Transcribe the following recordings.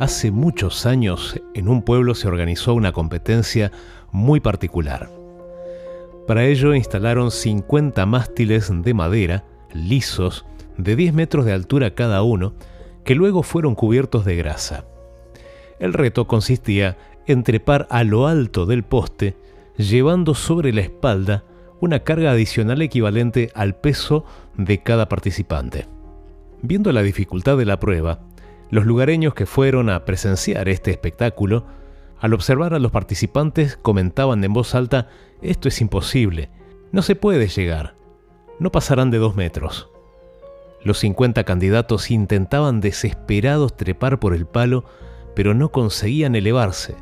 Hace muchos años en un pueblo se organizó una competencia muy particular. Para ello instalaron 50 mástiles de madera, lisos, de 10 metros de altura cada uno, que luego fueron cubiertos de grasa. El reto consistía en trepar a lo alto del poste, llevando sobre la espalda una carga adicional equivalente al peso de cada participante. Viendo la dificultad de la prueba, los lugareños que fueron a presenciar este espectáculo, al observar a los participantes comentaban en voz alta, esto es imposible, no se puede llegar, no pasarán de dos metros. Los 50 candidatos intentaban desesperados trepar por el palo, pero no conseguían elevarse.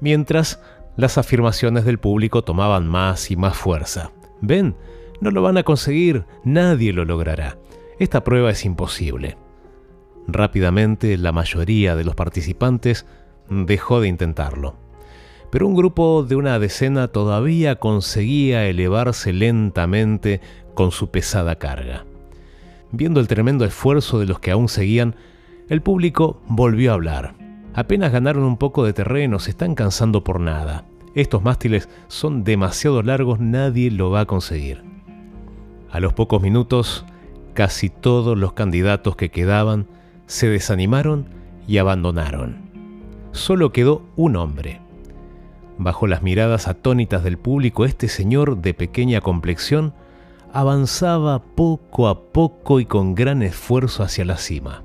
Mientras, las afirmaciones del público tomaban más y más fuerza. Ven, no lo van a conseguir, nadie lo logrará. Esta prueba es imposible. Rápidamente la mayoría de los participantes dejó de intentarlo. Pero un grupo de una decena todavía conseguía elevarse lentamente con su pesada carga. Viendo el tremendo esfuerzo de los que aún seguían, el público volvió a hablar. Apenas ganaron un poco de terreno, se están cansando por nada. Estos mástiles son demasiado largos, nadie lo va a conseguir. A los pocos minutos, casi todos los candidatos que quedaban se desanimaron y abandonaron. Solo quedó un hombre. Bajo las miradas atónitas del público, este señor de pequeña complexión avanzaba poco a poco y con gran esfuerzo hacia la cima.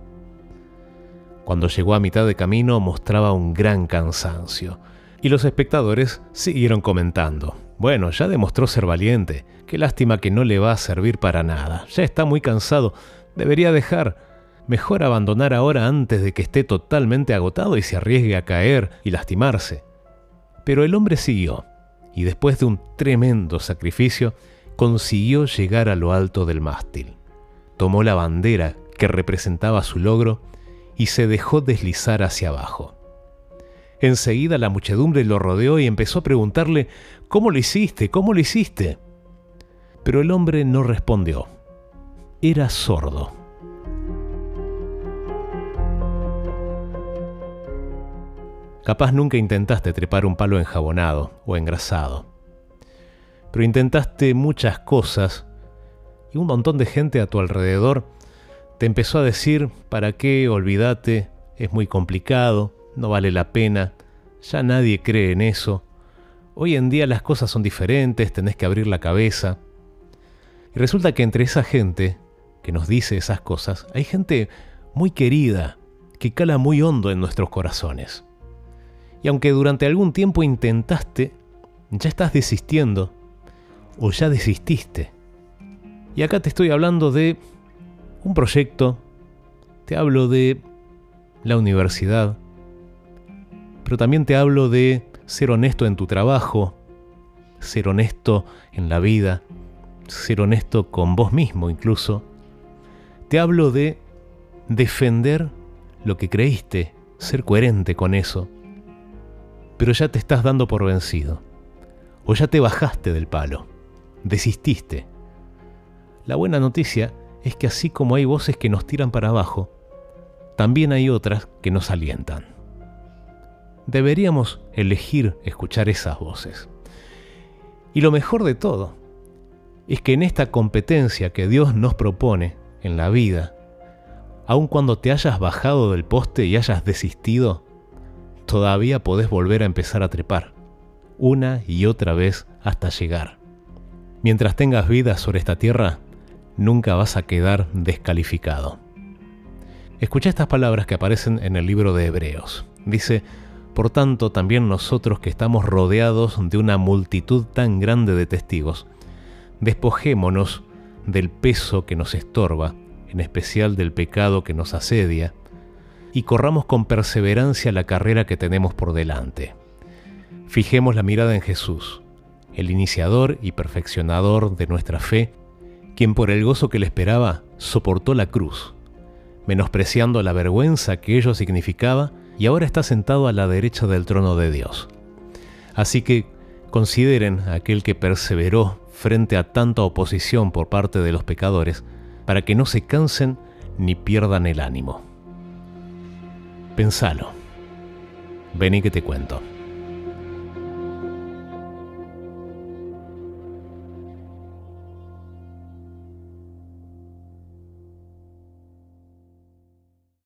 Cuando llegó a mitad de camino mostraba un gran cansancio, y los espectadores siguieron comentando. Bueno, ya demostró ser valiente, qué lástima que no le va a servir para nada, ya está muy cansado, debería dejar, mejor abandonar ahora antes de que esté totalmente agotado y se arriesgue a caer y lastimarse. Pero el hombre siguió, y después de un tremendo sacrificio, consiguió llegar a lo alto del mástil. Tomó la bandera que representaba su logro y se dejó deslizar hacia abajo. Enseguida la muchedumbre lo rodeó y empezó a preguntarle, ¿Cómo lo hiciste? ¿Cómo lo hiciste? Pero el hombre no respondió. Era sordo. Capaz nunca intentaste trepar un palo enjabonado o engrasado pero intentaste muchas cosas y un montón de gente a tu alrededor te empezó a decir, ¿para qué? Olvídate, es muy complicado, no vale la pena, ya nadie cree en eso. Hoy en día las cosas son diferentes, tenés que abrir la cabeza. Y resulta que entre esa gente que nos dice esas cosas, hay gente muy querida, que cala muy hondo en nuestros corazones. Y aunque durante algún tiempo intentaste, ya estás desistiendo o ya desististe. Y acá te estoy hablando de un proyecto, te hablo de la universidad, pero también te hablo de ser honesto en tu trabajo, ser honesto en la vida, ser honesto con vos mismo incluso. Te hablo de defender lo que creíste, ser coherente con eso. Pero ya te estás dando por vencido, o ya te bajaste del palo desististe. La buena noticia es que así como hay voces que nos tiran para abajo, también hay otras que nos alientan. Deberíamos elegir escuchar esas voces. Y lo mejor de todo es que en esta competencia que Dios nos propone en la vida, aun cuando te hayas bajado del poste y hayas desistido, todavía podés volver a empezar a trepar, una y otra vez hasta llegar. Mientras tengas vida sobre esta tierra, nunca vas a quedar descalificado. Escucha estas palabras que aparecen en el libro de Hebreos. Dice, por tanto, también nosotros que estamos rodeados de una multitud tan grande de testigos, despojémonos del peso que nos estorba, en especial del pecado que nos asedia, y corramos con perseverancia la carrera que tenemos por delante. Fijemos la mirada en Jesús el iniciador y perfeccionador de nuestra fe, quien por el gozo que le esperaba soportó la cruz, menospreciando la vergüenza que ello significaba, y ahora está sentado a la derecha del trono de Dios. Así que consideren a aquel que perseveró frente a tanta oposición por parte de los pecadores, para que no se cansen ni pierdan el ánimo. Pensalo. Vení que te cuento.